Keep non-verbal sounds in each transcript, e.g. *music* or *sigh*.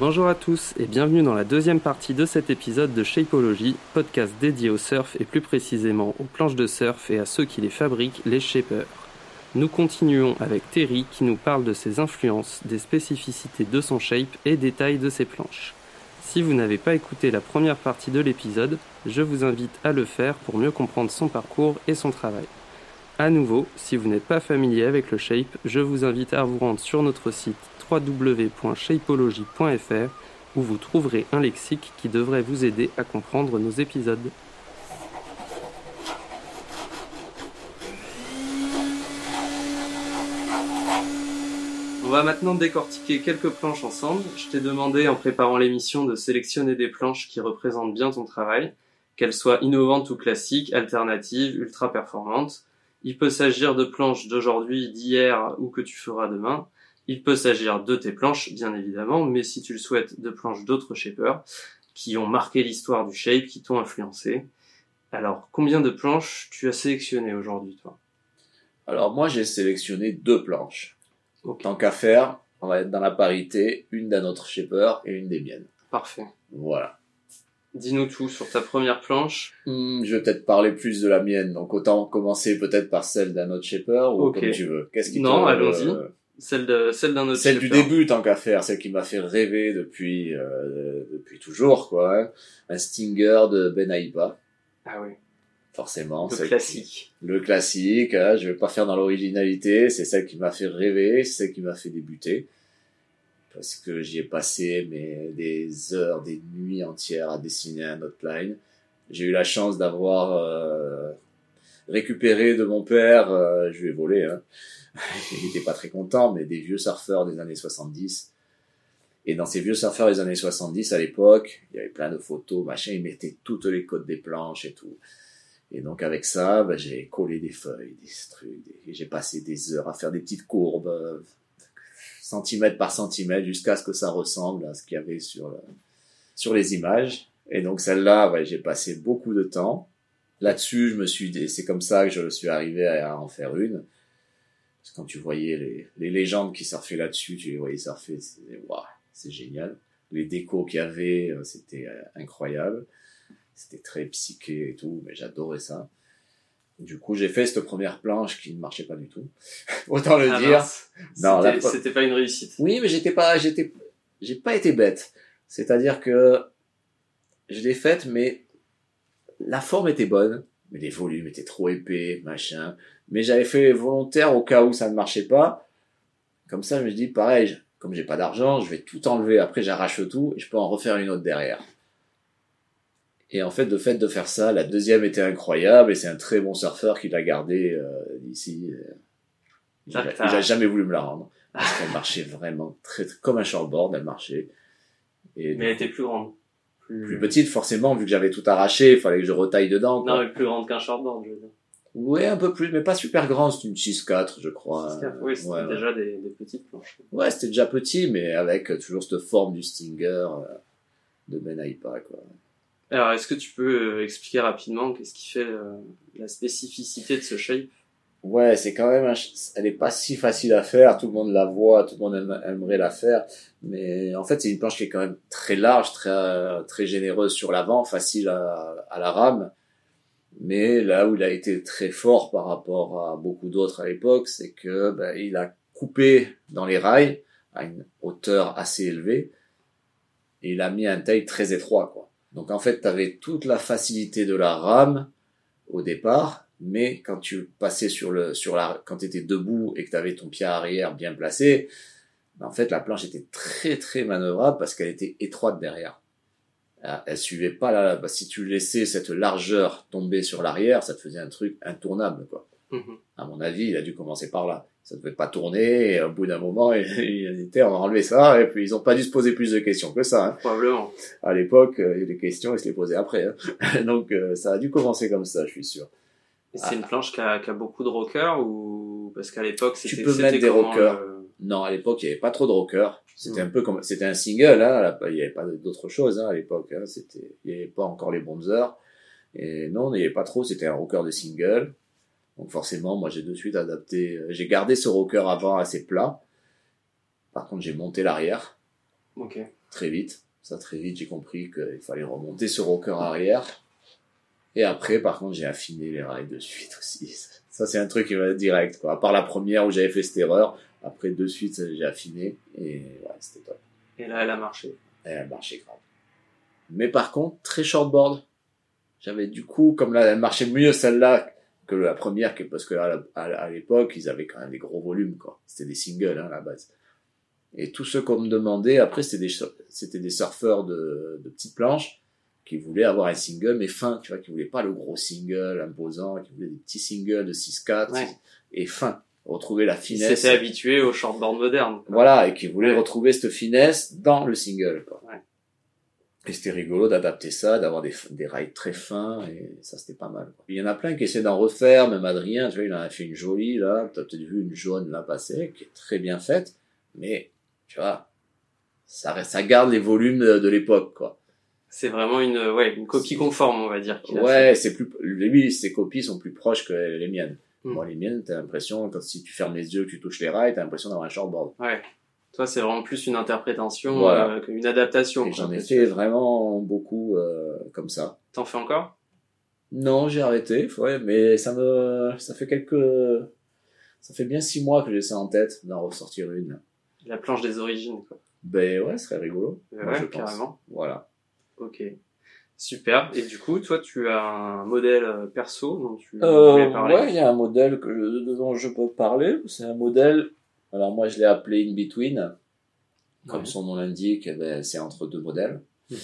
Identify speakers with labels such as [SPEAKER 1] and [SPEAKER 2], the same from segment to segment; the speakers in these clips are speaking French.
[SPEAKER 1] Bonjour à tous et bienvenue dans la deuxième partie de cet épisode de Shapeology, podcast dédié au surf et plus précisément aux planches de surf et à ceux qui les fabriquent, les shapers. Nous continuons avec Terry qui nous parle de ses influences, des spécificités de son shape et des tailles de ses planches. Si vous n'avez pas écouté la première partie de l'épisode, je vous invite à le faire pour mieux comprendre son parcours et son travail. À nouveau, si vous n'êtes pas familier avec le shape, je vous invite à vous rendre sur notre site www.shapeology.fr où vous trouverez un lexique qui devrait vous aider à comprendre nos épisodes. On va maintenant décortiquer quelques planches ensemble. Je t'ai demandé en préparant l'émission de sélectionner des planches qui représentent bien ton travail, qu'elles soient innovantes ou classiques, alternatives, ultra performantes. Il peut s'agir de planches d'aujourd'hui, d'hier ou que tu feras demain. Il peut s'agir de tes planches, bien évidemment, mais si tu le souhaites, de planches d'autres shapers qui ont marqué l'histoire du shape, qui t'ont influencé. Alors, combien de planches tu as sélectionné aujourd'hui, toi?
[SPEAKER 2] Alors moi, j'ai sélectionné deux planches. Tant qu'à faire, on va être dans la parité, une d'un autre shaper et une des miennes.
[SPEAKER 1] Parfait.
[SPEAKER 2] Voilà.
[SPEAKER 1] Dis-nous tout sur ta première planche.
[SPEAKER 2] Hmm, je vais peut-être parler plus de la mienne, donc autant commencer peut-être par celle d'un autre shaper ou comme tu veux. Qu'est-ce qui
[SPEAKER 1] Non, allons-y.
[SPEAKER 2] euh,
[SPEAKER 1] Celle de celle d'un autre
[SPEAKER 2] Celle du début, tant qu'à faire, celle qui m'a fait rêver depuis euh, depuis toujours, quoi. hein. Un Stinger de Ben Aiba,
[SPEAKER 1] Ah oui,
[SPEAKER 2] forcément.
[SPEAKER 1] le
[SPEAKER 2] qui-
[SPEAKER 1] classique.
[SPEAKER 2] Le classique, hein, je vais pas faire dans l'originalité, c'est celle qui m'a fait rêver, c'est celle qui m'a fait débuter. Parce que j'y ai passé mais des heures, des nuits entières à dessiner un outline. J'ai eu la chance d'avoir euh, récupéré de mon père, euh, je lui ai volé, hein. *laughs* il était pas très content, mais des vieux surfeurs des années 70. Et dans ces vieux surfeurs des années 70, à l'époque, il y avait plein de photos, machin, ils mettaient toutes les codes des planches et tout. Et donc avec ça, bah, j'ai collé des feuilles, des trucs, et j'ai passé des heures à faire des petites courbes, euh, centimètre par centimètre, jusqu'à ce que ça ressemble à ce qu'il y avait sur sur les images. Et donc celle-là, ouais, j'ai passé beaucoup de temps. Là-dessus, je me suis, c'est comme ça que je suis arrivé à en faire une. Parce que quand tu voyais les, les légendes qui surfaient là-dessus, tu les voyais surfer, c'était waouh, c'est génial. Les décos qu'il y avait, euh, c'était euh, incroyable. C'était très psyché et tout, mais j'adorais ça. Du coup, j'ai fait cette première planche qui ne marchait pas du tout. *laughs* Autant le
[SPEAKER 1] Ah
[SPEAKER 2] dire. Non,
[SPEAKER 1] C'était-
[SPEAKER 2] la-
[SPEAKER 1] c'était pas une réussite.
[SPEAKER 2] Oui, mais j'étais pas, j'étais, j'ai pas été bête. C'est-à-dire que je l'ai faite, mais la forme était bonne, mais les volumes étaient trop épais, machin. Mais j'avais fait volontaire au cas où ça ne marchait pas. Comme ça, je me dis, pareil, comme j'ai pas d'argent, je vais tout enlever. Après, j'arrache tout et je peux en refaire une autre derrière. Et en fait, le fait de faire ça, la deuxième était incroyable et c'est un très bon surfeur qui l'a gardé euh, d'ici. euh, il a,
[SPEAKER 1] D'accord.
[SPEAKER 2] il a jamais voulu me la rendre parce qu'elle marchait vraiment très, très- comme un shortboard, elle marchait. Et
[SPEAKER 1] Mais elle était plus grande. Plus,
[SPEAKER 2] plus petite, forcément, vu que j'avais tout arraché, il fallait que je retaille dedans. quoi.
[SPEAKER 1] Non, mais plus grande qu'un shortboard, je veux dire.
[SPEAKER 2] Ouais, un peu plus, mais pas super grand, c'est une 6-4, je crois.
[SPEAKER 1] oui, c'était
[SPEAKER 2] ouais, ouais.
[SPEAKER 1] déjà des, des petites planches.
[SPEAKER 2] Ouais, c'était déjà petit, mais avec toujours cette forme du Stinger euh, de Ben Aipa, quoi.
[SPEAKER 1] Alors, est-ce que tu peux euh, expliquer rapidement qu'est-ce qui fait euh, la spécificité de ce shape?
[SPEAKER 2] Ouais, c'est quand même, elle est pas si facile à faire. Tout le monde la voit, tout le monde aime- aimerait la faire, mais en fait, c'est une planche qui est quand même très large, très euh, très généreuse sur l'avant, facile à, à la rame. Mais là où il a été très fort par rapport à beaucoup d'autres à l'époque, c'est que ben, il a coupé dans les rails à une hauteur assez élevée et il a mis un taille très étroit, quoi. Donc en fait, tu avais toute la facilité de la rame au départ, mais quand tu passais sur le sur la quand tu étais debout et que tu avais ton pied arrière bien placé, ben, en fait la planche était très très manœuvrable parce qu'elle était étroite derrière. Elle, elle suivait pas la bah, si tu laissais cette largeur tomber sur l'arrière, ça te faisait un truc intournable quoi.
[SPEAKER 1] Mhm.
[SPEAKER 2] À mon avis, il a dû commencer par là. Ça ne devait pas tourner, et au bout d'un moment, *laughs* il, était, on va enlever ça, et puis ils ont pas dû se poser plus de questions que ça. hein.
[SPEAKER 1] Probablement.
[SPEAKER 2] À l'époque, euh, les questions, ils se les posaient après. hein. *laughs* Donc, euh, ça a dû commencer comme ça, je suis sûr.
[SPEAKER 1] C'est
[SPEAKER 2] Ah.
[SPEAKER 1] une planche qui a, a beaucoup de rockers ou parce qu'à l'époque
[SPEAKER 2] Tu
[SPEAKER 1] c'était
[SPEAKER 2] peux
[SPEAKER 1] c'était
[SPEAKER 2] mettre des rockers.
[SPEAKER 1] euh,
[SPEAKER 2] Non, à l'époque, il n'y avait pas trop de rockers. C'était un peu comme, c'était un single, hein. là, Il n'y avait pas d'autre chose, hein, à l'époque, hein. C'était, il n'y avait pas encore les bonzers. Et non, il n'y avait pas trop, c'était un rocker de single. Donc forcément, moi, j'ai de suite adapté, euh, j'ai gardé ce rocker avant assez plat. Par contre, j'ai monté l'arrière.
[SPEAKER 1] Ok.
[SPEAKER 2] très vite. Ça, très vite, j'ai compris qu'il fallait remonter ce rocker arrière. Et après, par contre, j'ai affiné les rails de suite aussi. Ça, c'est un truc qui va direct, quoi. À part la première où j'avais fait cette erreur, après, de suite, j'ai affiné et ouais, c'était top.
[SPEAKER 1] Et là, elle a marché.
[SPEAKER 2] Elle a marché grave. Mais par contre, très shortboard. J'avais du coup, comme là, elle marchait mieux celle-là que la première, parce que à, à l'époque, ils avaient quand même des gros volumes, quoi. C'était des singles, hein, à la base. Et tous ceux qu'on me demandait, après, c'était des, c'était des surfeurs de, de petites planches qui voulaient avoir un single, mais fin, tu vois, qui voulaient pas le gros single imposant, qui voulaient des petits singles de 6-4 et fin. Retrouver la finesse.
[SPEAKER 1] Ils s'étaient habitués au shortboard moderne.
[SPEAKER 2] Voilà, et qui voulaient retrouver cette finesse dans le single, quoi. Ouais. Et c'était rigolo d'adapter ça, d'avoir des, des rails très fins, et ça c'était pas mal. Quoi. Il y en a plein qui essaient d'en refaire, même Adrien, tu vois, il en a fait une jolie, là, t'as peut-être vu une jaune là passer, qui est très bien faite, mais, tu vois, ça, ça garde les volumes de, l'époque, quoi.
[SPEAKER 1] C'est vraiment une, ouais, une copie conforme, on va dire.
[SPEAKER 2] Ouais, c'est plus, lui, ses copies sont plus proches que les miennes. Hmm. Moi, les miennes, t'as l'impression, quand si tu fermes les yeux, que tu touches les rails, t'as l'impression d'avoir un shortboard.
[SPEAKER 1] Ouais. Toi, c'est vraiment plus une interprétation euh, qu'une adaptation.
[SPEAKER 2] J'en ai fait vraiment beaucoup euh, comme ça.
[SPEAKER 1] T'en fais encore?
[SPEAKER 2] Non, j'ai arrêté. Ouais, mais ça me, ça fait quelques, ça fait bien six mois que j'ai ça en tête d'en ressortir une.
[SPEAKER 1] La planche des origines, quoi.
[SPEAKER 2] Ben ouais, ce serait rigolo.
[SPEAKER 1] Ouais, je carrément.
[SPEAKER 2] Voilà.
[SPEAKER 1] Ok. Super. Et du coup, toi, tu as un modèle euh, perso dont tu
[SPEAKER 2] euh, parler? Ouais, il y a un modèle que je, dont je peux parler. C'est un modèle alors moi, je l'ai appelé In Between. Comme son nom l'indique, eh ben, c'est entre deux modèles. Mhm.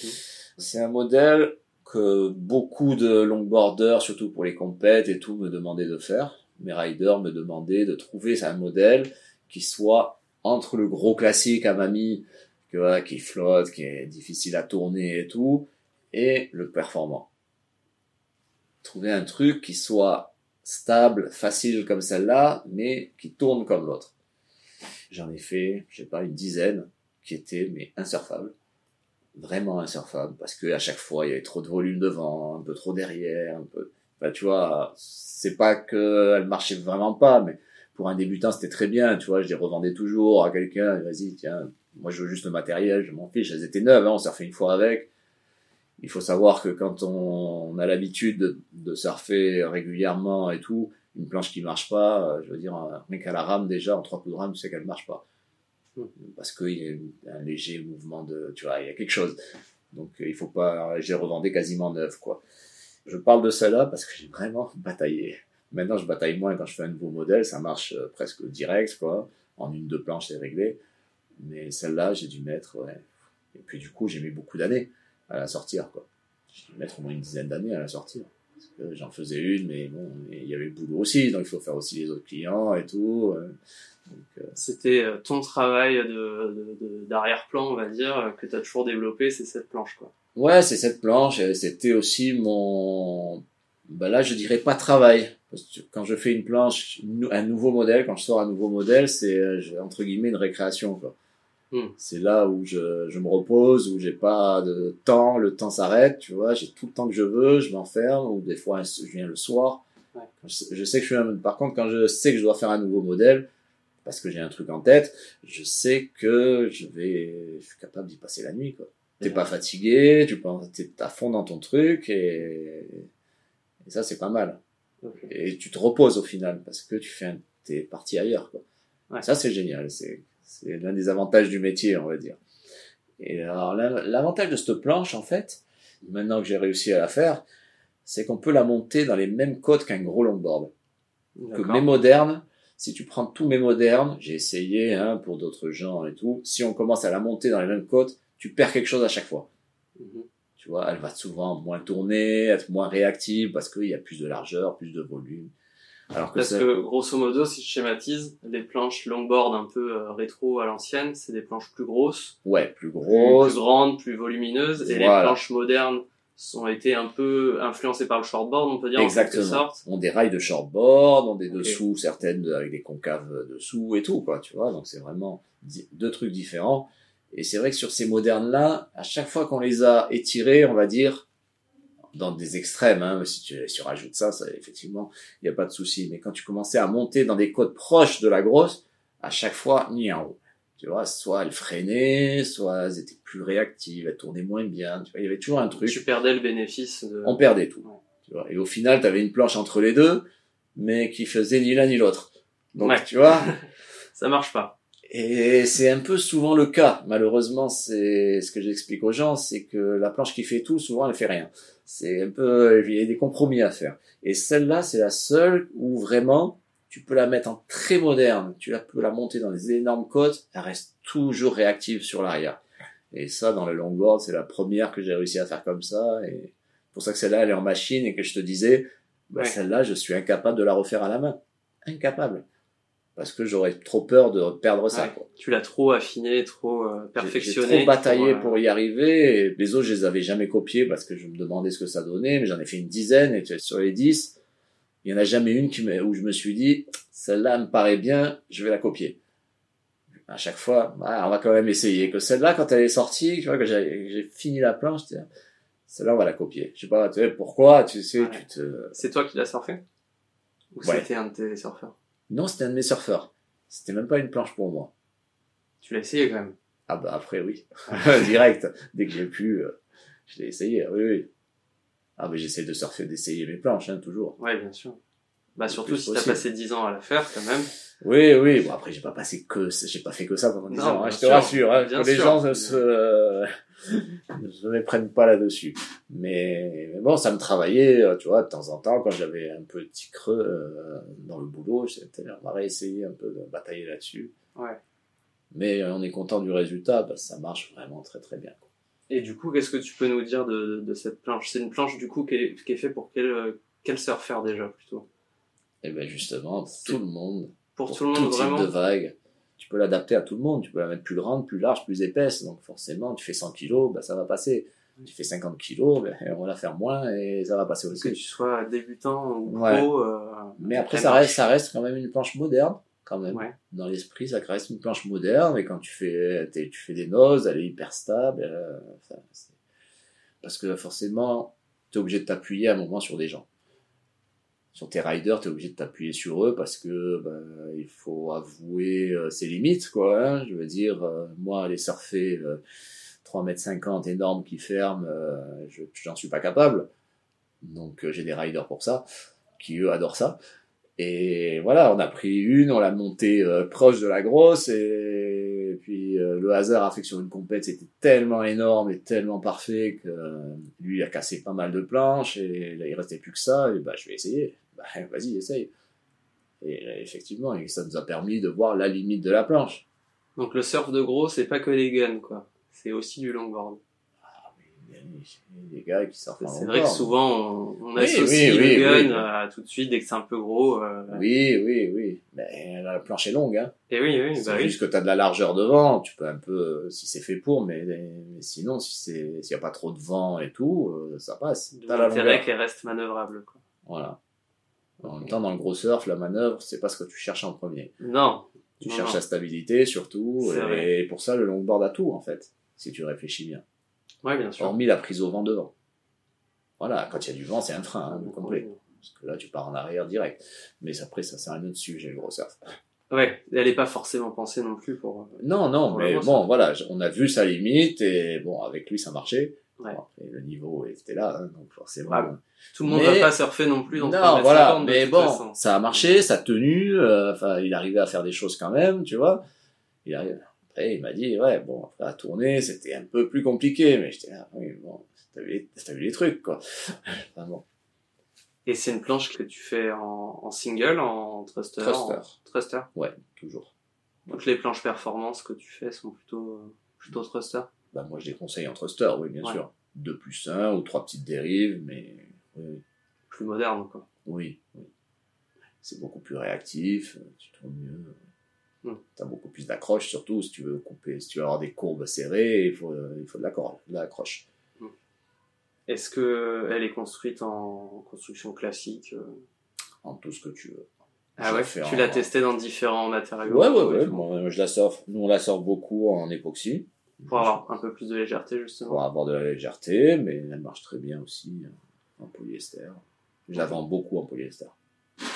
[SPEAKER 2] C'est un modèle que beaucoup de longboarders, surtout pour les compètes et tout, me demandaient de faire. Mes riders me demandaient de trouver un modèle qui soit entre le gros classique à mamie, que, qui flotte, qui est difficile à tourner et tout, et le performant. Trouver un truc qui soit stable, facile comme celle-là, mais qui tourne comme l'autre. J'en ai fait, je sais pas, une dizaine qui étaient mais insurfables. Vraiment insurfables parce que à chaque fois il y avait trop de volume devant, un peu trop derrière, un peu. Bah, tu vois, c'est pas que elle marchait vraiment pas, mais pour un débutant c'était très bien. Tu vois, je les revendais toujours à quelqu'un. Vas-y, tiens, moi je veux juste le matériel, je m'en fiche. Elles étaient neuves, hein, on surfait une fois avec. Il faut savoir que quand on, a l'habitude de, de surfer régulièrement et tout, une planche qui marche pas, euh, je veux dire, rien qu'à la rame déjà, en trois coups de rame, tu sais qu'elle marche pas. Hmm. Parce qu'il y a un léger mouvement de, tu vois, il y a quelque chose. Donc euh, il faut pas, j'ai revendé quasiment neuf, quoi. Je parle de celle-là parce que j'ai vraiment *laughs* bataillé. Maintenant, je bataille moins quand je fais un nouveau modèle, ça marche euh, presque direct, quoi. En une, deux planches, c'est réglé. Mais celle-là, j'ai dû mettre, ouais. Et puis du coup, j'ai mis beaucoup d'années à la sortir, quoi. J'ai dû mettre au moins une dizaine d'années à la sortir j'en faisais une, mais bon, il y avait le boulot aussi, donc il faut faire aussi les autres clients et tout. Euh.
[SPEAKER 1] Euh, C'était euh, ton travail de, d'arrière-plan, on va dire, que tu as toujours développé, c'est cette planche, quoi.
[SPEAKER 2] Ouais, c'est cette planche, c'était aussi mon, ben là, je dirais pas travail. Parce que quand je fais une planche, un nouveau modèle, quand je sors un nouveau modèle, c'est, entre guillemets, une récréation, quoi. Hmm. C'est là où je, je me repose, où j'ai pas de temps, le temps s'arrête, tu vois, j'ai tout le temps que je veux, je m'enferme, ou des fois je viens le soir. Ouais. Je, sais que je suis un... Par contre, quand je sais que je dois faire un nouveau modèle, parce que j'ai un truc en tête, je sais que je vais, je suis capable d'y passer la nuit, quoi. T'es pas fatigué, tu penses, t'es à fond dans ton truc, et, et ça, c'est pas mal. Et tu te reposes au final, parce que tu fais un... t'es parti ailleurs, quoi. Ouais. Ça, c'est génial, c'est, c'est l'un des avantages du métier, on va dire. Et alors, l'avantage de cette planche, en fait, maintenant que j'ai réussi à la faire, c'est qu'on peut la monter dans les mêmes côtes qu'un gros longboard. Que mes modernes, si tu prends tous mes modernes, j'ai essayé hein, pour d'autres gens et tout, si on commence à la monter dans les mêmes côtes, tu perds quelque chose à chaque fois. Mhm. Tu vois, elle va souvent moins tourner, être moins réactive parce qu'il y a plus de largeur, plus de volume.
[SPEAKER 1] Alors que Parce que grosso modo, si je schématise, les planches longboard un peu euh, rétro à l'ancienne, c'est des planches plus grosses.
[SPEAKER 2] Ouais, plus grosses.
[SPEAKER 1] Plus, grandes, plus volumineuses. Et les planches modernes ont été un peu influencées par le shortboard, on peut dire
[SPEAKER 2] Exactement. en quelque sorte. On des rails de shortboard, on des dessous, certaines avec des concaves dessous et tout, quoi, tu vois. Donc c'est vraiment deux trucs différents. Et c'est vrai que sur ces modernes-là, à chaque fois qu'on les a étirés, on va dire, dans des extrêmes, hein, si tu, si tu rajoutes ça, ça effectivement, il n'y a pas de souci. Mais quand tu commençais à monter dans des côtes proches de la grosse, à chaque fois, ni en haut. Tu vois, soit elles freinaient, soit elles étaient plus réactives, elles tournaient moins bien. Tu vois, il y avait toujours un truc.
[SPEAKER 1] Tu perdais le bénéfice de...
[SPEAKER 2] On perdait tout. Tu vois. Et au final, tu avais une planche entre les deux, mais qui faisait ni l'un ni l'autre. Donc,
[SPEAKER 1] Ouais.
[SPEAKER 2] tu vois, *laughs*
[SPEAKER 1] Ça marche pas.
[SPEAKER 2] Et c'est un peu souvent le cas. Malheureusement, c'est ce que j'explique aux gens, c'est que la planche qui fait tout, souvent, elle fait rien. C'est un peu, il y a des compromis à faire. Et celle-là, c'est la seule où vraiment, tu peux la mettre en très moderne. Tu la- peux la monter dans des énormes côtes. Elle reste toujours réactive sur l'arrière. Et ça, dans le longboard, c'est la première que j'ai réussi à faire comme ça. Et pour ça que celle-là, elle est en machine et que je te disais, bah,
[SPEAKER 1] Ouais.
[SPEAKER 2] celle-là, je suis incapable de la refaire à la main. Incapable. Parce que j'aurais trop peur de perdre ça. Quoi.
[SPEAKER 1] Tu l'as trop affiné, trop euh, perfectionné.
[SPEAKER 2] J'ai trop bataillé
[SPEAKER 1] euh,
[SPEAKER 2] pour y arriver. Et les autres, je les avais jamais copiés parce que je me demandais ce que ça donnait. Mais j'en ai fait une dizaine et sur les dix, il y en a jamais une qui où je me suis dit, celle-là me paraît bien, je vais la copier. À chaque fois, bah, on va quand même essayer. Que celle-là, quand elle est sortie, tu vois, que j'ai fini la planche, celle-là, on va la copier. Je sais pas, tu sais, pourquoi, tu sais,
[SPEAKER 1] Ouais.
[SPEAKER 2] tu te...
[SPEAKER 1] C'est toi qui l'as surfé? Ou
[SPEAKER 2] Ouais.
[SPEAKER 1] c'était un de tes surfeurs?
[SPEAKER 2] Non, c'était un de mes surfeurs. C'était même pas une planche pour moi.
[SPEAKER 1] Tu l'as essayé quand même.
[SPEAKER 2] Ah bah après oui, *laughs* direct. Dès que j'ai pu, euh, je l'ai essayé. Oui oui. Ah mais j'essaie de surfer, d'essayer mes planches, hein, toujours.
[SPEAKER 1] Ouais, bien sûr. Bah surtout si t'as passé 10 ans à la faire quand même.
[SPEAKER 2] Oui oui. Bon après j'ai pas passé que, j'ai pas fait que ça pendant 10
[SPEAKER 1] Non,
[SPEAKER 2] ans. hein, je te rassure. Hein, que les
[SPEAKER 1] sûr.
[SPEAKER 2] gens ne se, *laughs* ne se méprennent pas là-dessus. Mais, mais bon, ça me travaillait, euh, tu vois, de temps en temps quand j'avais un petit creux euh, dans le boulot, j'étais on va réessayer un peu de batailler là-dessus.
[SPEAKER 1] Ouais.
[SPEAKER 2] Mais euh, on est content du résultat, parce que ça marche vraiment très très bien. quoi.
[SPEAKER 1] Et du coup, qu'est-ce que tu peux nous dire de, de cette planche? C'est une planche du coup qui est, qui est faite pour quel, quel surfeur déjà plutôt?
[SPEAKER 2] Et ben justement, pour tout le monde.
[SPEAKER 1] Pour,
[SPEAKER 2] pour
[SPEAKER 1] tout le monde
[SPEAKER 2] type
[SPEAKER 1] vraiment
[SPEAKER 2] de vague. Tu peux l'adapter à tout le monde. Tu peux la mettre plus grande, plus large, plus épaisse. Donc forcément, tu fais 100 kilos, bah, ça va passer. Tu fais 50 kilos, ben, on va la faire moins et ça va passer
[SPEAKER 1] Que
[SPEAKER 2] aussi.
[SPEAKER 1] tu sois débutant ou pro.
[SPEAKER 2] Ouais.
[SPEAKER 1] euh,
[SPEAKER 2] Mais après, ça reste, ça reste quand même une planche moderne. Quand même.
[SPEAKER 1] Ouais.
[SPEAKER 2] Dans l'esprit, ça reste une planche moderne. Et quand tu fais, tu fais des noses, elle est hyper stable. euh, enfin, parce que forcément, tu es obligé de t'appuyer à un moment sur des gens. Sur tes riders, tu es obligé de t'appuyer sur eux parce que ben, il faut avouer euh, ses limites, quoi. hein. Je veux dire, euh, moi, aller surfer euh, 3 mètres 50 énorme qui ferme, euh, je j'en suis pas capable. Donc j'ai des riders pour ça, qui eux adorent ça. Et voilà, on a pris une, on l'a montée proche de la grosse, et puis le hasard a fait que sur une compète, c'était tellement énorme et tellement parfait que lui il a cassé pas mal de planches, et là il restait plus que ça, et bah je vais essayer. Bah vas-y, essaye. Et euh, effectivement, et ça nous a permis de voir la limite de la planche.
[SPEAKER 1] Donc le surf de gros, c'est pas que les guns quoi. C'est aussi du longboard.
[SPEAKER 2] Il y a des gars qui sortent en
[SPEAKER 1] C'est vrai que souvent on, on
[SPEAKER 2] Oui,
[SPEAKER 1] associe
[SPEAKER 2] oui,
[SPEAKER 1] le
[SPEAKER 2] oui,
[SPEAKER 1] gun à tout de suite dès que c'est un peu gros. euh,
[SPEAKER 2] Oui, oui, oui. Mais la planche est longue, hein.
[SPEAKER 1] Et oui, oui,
[SPEAKER 2] C'est
[SPEAKER 1] bah
[SPEAKER 2] juste que tu as de la largeur devant, tu peux un peu, euh, si c'est fait pour, mais, mais sinon, si c'est, s'il y a pas trop de vent et tout, euh, ça passe. T'as
[SPEAKER 1] l'intérêt qu'elle reste manœuvrable quoi.
[SPEAKER 2] Voilà. En même temps, dans le gros surf, la manœuvre, c'est pas ce que tu cherches en premier.
[SPEAKER 1] Non.
[SPEAKER 2] Tu
[SPEAKER 1] Non,
[SPEAKER 2] cherches
[SPEAKER 1] non.
[SPEAKER 2] la stabilité, surtout, et
[SPEAKER 1] vrai.
[SPEAKER 2] pour ça, le longboard a tout, en fait, si tu réfléchis bien.
[SPEAKER 1] Ouais, bien sûr.
[SPEAKER 2] Hormis la prise au vent devant. Voilà, quand il y a du vent, c'est un frein, hein, complet. Parce que là, tu pars en arrière direct. Mais après, ça, c'est un autre sujet, le gros surf.
[SPEAKER 1] Ouais, elle est pas forcément pensée non plus pour. euh,
[SPEAKER 2] Non, non,
[SPEAKER 1] Pour
[SPEAKER 2] mais bon, voilà, on a vu sa limite, et bon, avec lui, ça marchait.
[SPEAKER 1] Ouais.
[SPEAKER 2] Bon, après, le niveau était là, hein, donc forcément.
[SPEAKER 1] Ah, Tout le monde
[SPEAKER 2] Mais-
[SPEAKER 1] va pas surfer non plus dans
[SPEAKER 2] non,
[SPEAKER 1] 3 mètres
[SPEAKER 2] voilà,
[SPEAKER 1] 50 de
[SPEAKER 2] mais bon,
[SPEAKER 1] façon.
[SPEAKER 2] ça a marché, ça a tenu, euh, enfin, il arrivait à faire des choses quand même, tu vois. Il arrive, après, il m'a dit, ouais, bon, après, à tourner, c'était un peu plus compliqué, mais j'étais là, oui, bon, t'as vu, vu les trucs, quoi. *laughs* Enfin, bon,
[SPEAKER 1] Et c'est une planche que tu fais en, en single, en thruster.
[SPEAKER 2] Thruster.
[SPEAKER 1] en- thruster.
[SPEAKER 2] ouais, toujours.
[SPEAKER 1] Toutes les planches performance que tu fais sont plutôt, plutôt thruster.
[SPEAKER 2] Bah, moi, je les conseille en thruster, oui, bien
[SPEAKER 1] Ouais.
[SPEAKER 2] sûr. Deux plus un ou trois petites dérives, mais, oui,
[SPEAKER 1] Plus moderne, quoi.
[SPEAKER 2] oui, oui. C'est beaucoup plus réactif, euh, tu tournes mieux.
[SPEAKER 1] Hmm.
[SPEAKER 2] T'as beaucoup plus d'accroche, surtout si tu veux couper, si tu veux avoir des courbes serrées, il faut, euh, il faut de l'accroche, de l'accroche.
[SPEAKER 1] Est-ce que elle est construite en construction classique euh?
[SPEAKER 2] En tout ce que tu veux.
[SPEAKER 1] Ah ouais? Tu
[SPEAKER 2] en-
[SPEAKER 1] l'as testé dans différents matériaux
[SPEAKER 2] Ouais, ouais, ouais. Moi, je la sors, nous, on la sort beaucoup en époxy.
[SPEAKER 1] Pour avoir un peu plus de légèreté, justement.
[SPEAKER 2] Pour avoir de la légèreté, mais elle marche très bien aussi euh, en polyester. Je la vends beaucoup en polyester.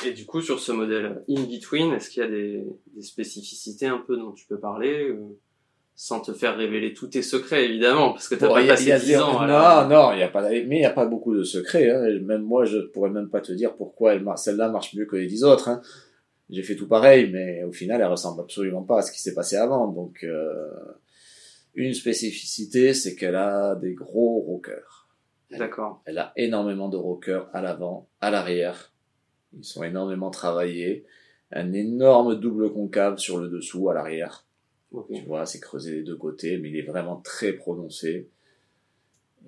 [SPEAKER 1] Et du coup, sur ce modèle in-between, est-ce qu'il y a des, des, spécificités un peu dont tu peux parler euh, sans te faire révéler tous tes secrets, évidemment, parce que t'as pas passé 10 ans.
[SPEAKER 2] Non, non, il y a pas, mais il n'y a pas beaucoup de secrets. Hein. Même moi, je pourrais même pas te dire pourquoi elle, celle-là marche mieux que les 10 autres. Hein. J'ai fait tout pareil, mais au final, elle ressemble absolument pas à ce qui s'est passé avant. Donc, euh, une spécificité, c'est qu'elle a des gros rockers.
[SPEAKER 1] D'accord.
[SPEAKER 2] Elle a énormément de rockers à l'avant, à l'arrière. Ils sont énormément travaillés. Un énorme double concave sur le dessous, à l'arrière. Tu vois, c'est creusé des deux côtés, mais il est vraiment très prononcé.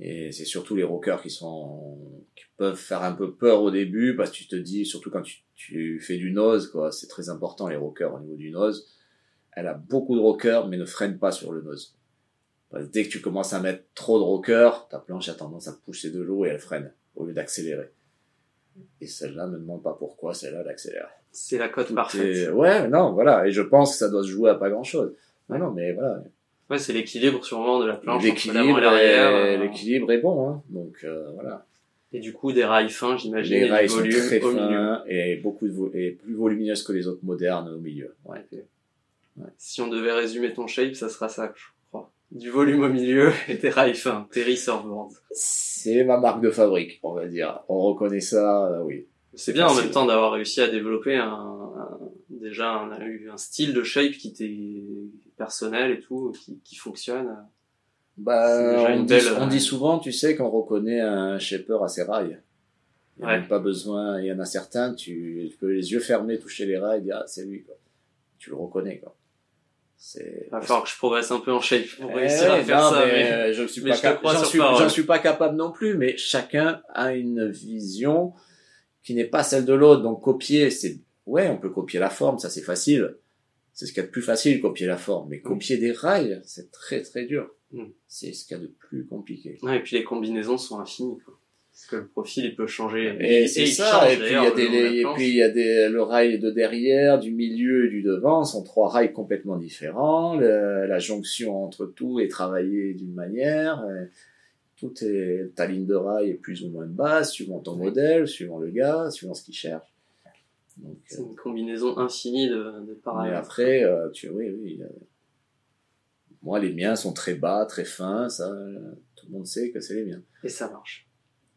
[SPEAKER 2] Et c'est surtout les rockers qui sont, qui peuvent faire un peu peur au début, parce que tu te dis, surtout quand tu, tu fais du nose, quoi, c'est très important les rockers au niveau du nose. Elle a beaucoup de rockers, mais ne freine pas sur le nose dès que tu commences à mettre trop de rocker, ta planche a tendance à pousser de l'eau et elle freine au lieu d'accélérer. Et celle-là ne me demande pas pourquoi celle-là elle accélère.
[SPEAKER 1] C'est la cote parfaite.
[SPEAKER 2] Ouais, non, voilà. Et je pense que ça doit se jouer à pas grand-chose. Non, non, mais voilà.
[SPEAKER 1] Ouais, c'est l'équilibre sûrement de la planche l'équilibre et l'arrière.
[SPEAKER 2] Euh. L'équilibre est bon, hein. Donc euh, voilà.
[SPEAKER 1] Et du coup, des rails fins, j'imagine.
[SPEAKER 2] Les rails sont très fins et beaucoup de et plus volumineuses que les autres modernes au milieu. Ouais.
[SPEAKER 1] ouais. Si on devait résumer ton shape, ça sera ça du volume au milieu *laughs* et des rails fins, Terry Surfboard.
[SPEAKER 2] C'est ma marque de fabrique, on va dire. On reconnaît ça, euh, oui.
[SPEAKER 1] C'est bien en même temps d'avoir réussi à développer un, déjà un, un style de shape qui était personnel et tout, qui, qui fonctionne.
[SPEAKER 2] Bah, on, dit, on dit souvent, tu sais, qu'on reconnaît un shaper à ses rails. Il n'y a pas besoin, il y en a certains, tu, tu, peux les yeux fermés toucher les rails et dire, ah, c'est lui, quoi. Tu le reconnais, quoi.
[SPEAKER 1] C'est. Va falloir que je progresse un peu en shape pour eh réussir à faire ça. Mais,
[SPEAKER 2] euh, je suis pas j'en suis, pas capable non plus, mais chacun a une vision qui n'est pas celle de l'autre. Donc copier, c'est, ouais, on peut copier la forme, ça c'est facile. C'est ce qu'il y a de plus facile, copier la forme. Mais copier des rails, c'est très très dur. Mm. C'est ce qu'il y a de plus compliqué.
[SPEAKER 1] Ouais, et puis les combinaisons sont infinies, quoi. Parce que le profil, il peut changer.
[SPEAKER 2] Et, c'est ça. et puis il y a des, et puis il y a des, le rail de derrière, du milieu et du devant sont trois rails complètement différents. la jonction entre tout est travaillée d'une manière. Tout est, ta ligne de rail est plus ou moins basse, suivant ton modèle, suivant le gars, suivant ce qu'il cherche.
[SPEAKER 1] C'est une combinaison infinie de, de paramètres.
[SPEAKER 2] Et après, euh, tu, oui, oui. Euh, moi, les miens sont très bas, très fins, ça, tout le monde sait que c'est les miens.
[SPEAKER 1] Et ça marche.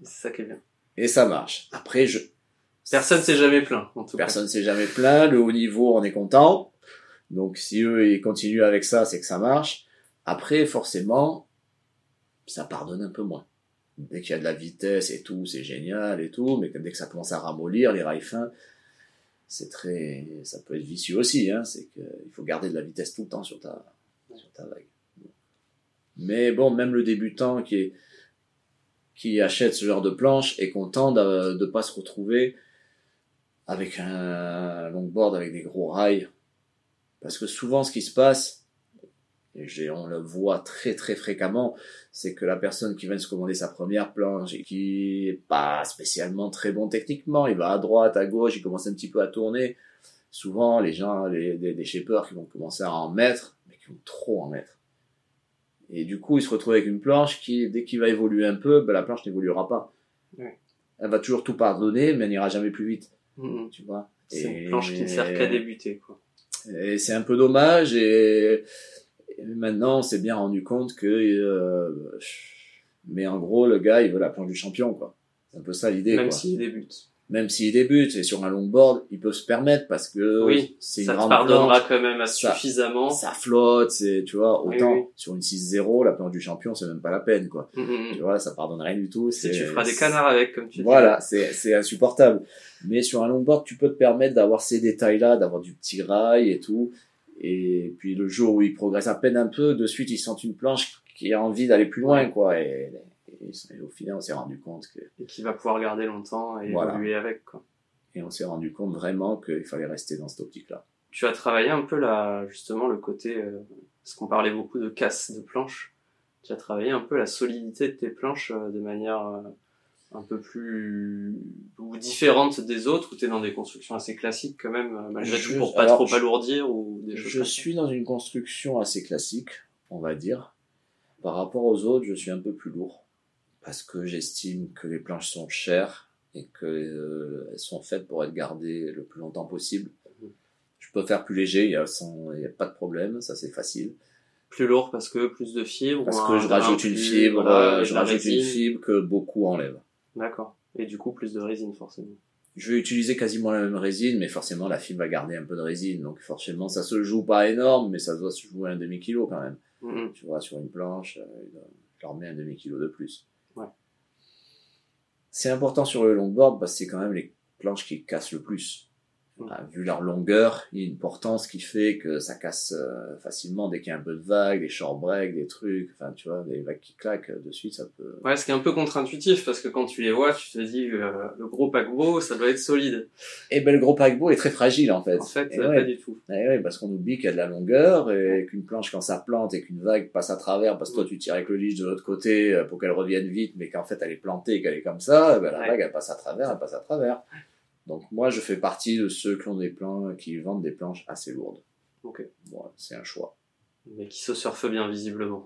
[SPEAKER 1] C'est ça qui est bien.
[SPEAKER 2] Et ça marche. Après, je...
[SPEAKER 1] Personne s'est jamais plaint, en tout
[SPEAKER 2] Personne s'est jamais plaint. Le haut niveau, on est content. Donc, si eux, ils continuent avec ça, c'est que ça marche. Après, forcément, ça pardonne un peu moins. Dès qu'il y a de la vitesse et tout, c'est génial et tout, mais dès que ça commence à ramollir, les rails fins, c'est très, ça peut être vicieux aussi, hein. C'est qu'il faut garder de la vitesse tout le temps sur ta, sur ta vague. Mais bon, même le débutant qui est, qui achète ce genre de planche est content de ne pas se retrouver avec un longboard avec des gros rails. Parce que souvent, ce qui se passe, et on le voit très très fréquemment, c'est que la personne qui vient de se commander sa première planche et qui est pas spécialement très bon techniquement, il va à droite, à gauche, il commence un petit peu à tourner. Souvent, les gens, les, des, qui vont commencer à en mettre, mais qui vont trop en mettre. Et du coup, il se retrouve avec une planche qui, dès qu'il va évoluer un peu, ben, la planche n'évoluera pas. Elle va toujours tout pardonner, mais elle n'ira jamais plus vite.
[SPEAKER 1] Mm-hmm. Tu vois. C'est une planche qui ne sert qu'à débuter, quoi.
[SPEAKER 2] Et c'est un peu dommage, et, maintenant, on s'est bien rendu compte que, euh... mais en gros, le gars, il veut la planche du champion, quoi. C'est un peu ça l'idée,
[SPEAKER 1] Même s'il débute
[SPEAKER 2] même s'il débute et sur un longboard, il peut se permettre parce que
[SPEAKER 1] oui, c'est une ça te pardonnera quand même suffisamment.
[SPEAKER 2] Ça flotte, c'est tu vois autant sur une 6-0, la planche du champion, c'est même pas la peine quoi. Mm, mm, mm. Tu vois, ça pardonne rien du tout.
[SPEAKER 1] Si tu feras des canards avec comme tu dis.
[SPEAKER 2] Voilà, c'est c'est insupportable. Mais sur un longboard, tu peux te permettre d'avoir ces détails là, d'avoir du petit rail et tout. Et puis le jour où il progresse à peine un peu, de suite il sent une planche qui a envie d'aller plus loin quoi. Et et, au final, on s'est rendu compte que...
[SPEAKER 1] Et qu'il va pouvoir garder longtemps et évoluer avec, quoi.
[SPEAKER 2] Et on s'est rendu compte vraiment qu'il fallait rester dans cette optique-là.
[SPEAKER 1] Tu as travaillé un peu là, justement, le côté, euh, parce qu'on parlait beaucoup de casse de planches. Tu as travaillé un peu la solidité de tes planches euh, de manière euh, un peu plus ou différente des autres ou tu es dans des constructions assez classiques quand même malgré tout pour pas trop alourdir ou des choses
[SPEAKER 2] Je suis dans une construction assez classique, on va dire. Par rapport aux autres, je suis un peu plus lourd parce que j'estime que les planches sont chères et qu'elles sont faites pour être gardées le plus longtemps possible. Je peux faire plus léger, il n'y a, a pas de problème, ça c'est facile.
[SPEAKER 1] Plus lourd parce que plus de fibres
[SPEAKER 2] Parce que je rajoute une fibre, je rajoute une fibre que beaucoup enlèvent.
[SPEAKER 1] D'accord. Et du coup, plus de résine forcément.
[SPEAKER 2] Je vais utiliser quasiment la même résine, mais forcément la fibre va garder un peu de résine. Donc forcément, ça se joue pas énorme, mais ça doit se jouer un demi-kilo quand même.
[SPEAKER 1] Mhm.
[SPEAKER 2] Tu vois, sur une planche, euh, je leur mets un demi-kilo de plus. C'est important sur le longboard parce que c'est quand même les planches qui cassent le plus.
[SPEAKER 1] Mm.
[SPEAKER 2] Vu leur longueur, il y a une portance qui fait que ça casse euh, facilement dès qu'il y a un peu de vagues, des short breaks, des trucs, enfin tu vois, des vagues qui claquent de suite, ça peut.
[SPEAKER 1] Ouais, ce qui est un peu contre-intuitif parce que quand tu les vois, tu te dis euh, le gros paquebot, ça doit être solide.
[SPEAKER 2] Et ben le gros paquebot est très fragile en fait.
[SPEAKER 1] En fait,
[SPEAKER 2] Et
[SPEAKER 1] euh,
[SPEAKER 2] ouais.
[SPEAKER 1] pas du tout.
[SPEAKER 2] Eh oui, parce qu'on oublie qu'il y a de la longueur et qu'une planche quand ça plante et qu'une vague passe à travers parce que toi tu tires avec le leash de l'autre côté euh, pour qu'elle revienne vite mais qu'en fait elle est plantée et qu'elle est comme ça, eh ben la
[SPEAKER 1] Ouais.
[SPEAKER 2] vague elle passe à travers, elle passe à travers. Donc moi je fais partie de ceux qui ont des plans, qui vendent des planches assez lourdes.
[SPEAKER 1] Ok.
[SPEAKER 2] Bon, c'est un choix.
[SPEAKER 1] Mais qui se surfe bien visiblement.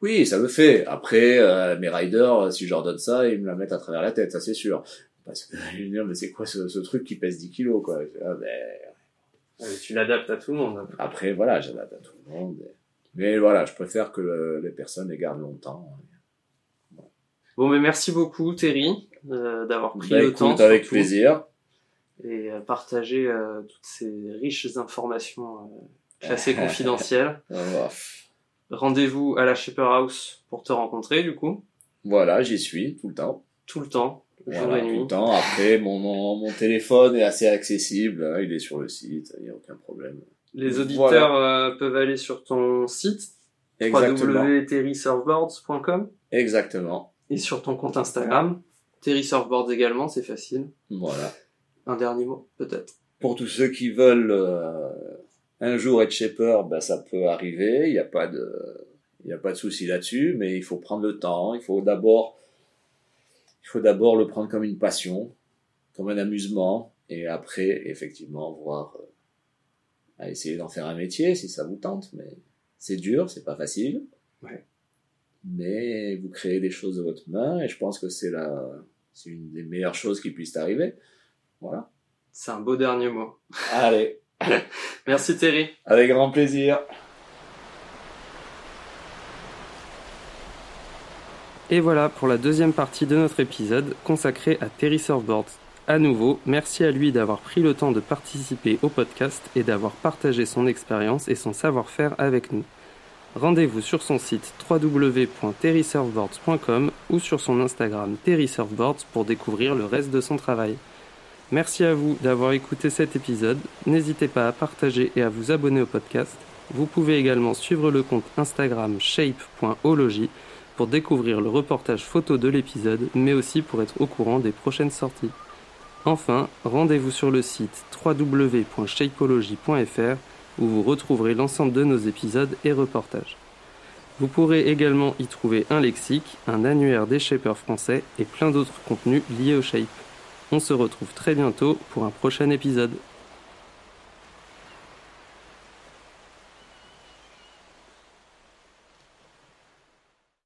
[SPEAKER 2] Oui, ça le fait. Après, euh, mes riders, si je leur donne ça, ils me la mettent à travers la tête, ça c'est sûr. Parce que *laughs* ils me disent, mais c'est quoi ce, ce truc qui pèse 10 kilos quoi? Je Ah, ben,
[SPEAKER 1] euh, tu l'adaptes à tout le monde.
[SPEAKER 2] Après, voilà, j'adapte à tout le monde. Mais voilà, je préfère que le- les personnes les gardent longtemps.
[SPEAKER 1] Bon, mais merci beaucoup Terry euh, d'avoir pris
[SPEAKER 2] Bah,
[SPEAKER 1] le
[SPEAKER 2] écoute,
[SPEAKER 1] temps
[SPEAKER 2] avec
[SPEAKER 1] surtout,
[SPEAKER 2] plaisir.
[SPEAKER 1] Et euh, partager euh, toutes ces riches informations euh, classées *laughs* confidentielles.
[SPEAKER 2] Euh,
[SPEAKER 1] Rendez-vous à la Shaper House pour te rencontrer du coup,
[SPEAKER 2] Voilà, j'y suis tout le temps.
[SPEAKER 1] tout le temps, jour
[SPEAKER 2] Voilà, tout le temps. Après, mon, mon, mon téléphone est assez accessible. hein, il est sur le site, il n'y a aucun problème.
[SPEAKER 1] Les auditeurs euh, peuvent aller sur ton site www.terrysurfboards.com
[SPEAKER 2] Exactement.
[SPEAKER 1] et sur ton compte Instagram. Terry Surfboards également, c'est facile.
[SPEAKER 2] Voilà.
[SPEAKER 1] Un dernier mot, peut-être?
[SPEAKER 2] Pour tous ceux qui veulent euh, un jour être shaper, ben, ça peut arriver. Il n'y a pas de, il a pas de souci là-dessus, mais il faut prendre le temps. Il faut d'abord, il faut d'abord le prendre comme une passion, comme un amusement, et après, effectivement, voir, euh, à essayer d'en faire un métier si ça vous tente. Mais c'est dur, c'est pas facile.
[SPEAKER 1] Ouais.
[SPEAKER 2] Mais vous créez des choses de votre main, et je pense que c'est la, c'est une des meilleures choses qui puissent arriver. Voilà.
[SPEAKER 1] C'est un beau dernier mot.
[SPEAKER 2] Allez. *laughs*
[SPEAKER 1] Merci Terry.
[SPEAKER 2] Avec grand plaisir.
[SPEAKER 1] Et voilà pour la deuxième partie de notre épisode consacré à Terry Surfboards. À nouveau, merci à lui d'avoir pris le temps de participer au podcast et d'avoir partagé son expérience et son savoir-faire avec nous. Rendez-vous sur son site www.terrysurfboards.com ou sur son Instagram terrysurfboards pour découvrir le reste de son travail. Merci à vous d'avoir écouté cet épisode. N'hésitez pas à partager et à vous abonner au podcast. Vous pouvez également suivre le compte Instagram shape.ology pour découvrir le reportage photo de l'épisode, mais aussi pour être au courant des prochaines sorties. Enfin, rendez-vous sur le site www.shapeology.fr où vous retrouverez l'ensemble de nos épisodes et reportages. Vous pourrez également y trouver un lexique, un annuaire des shapers français et plein d'autres contenus liés au shape. On se retrouve très bientôt pour un prochain épisode.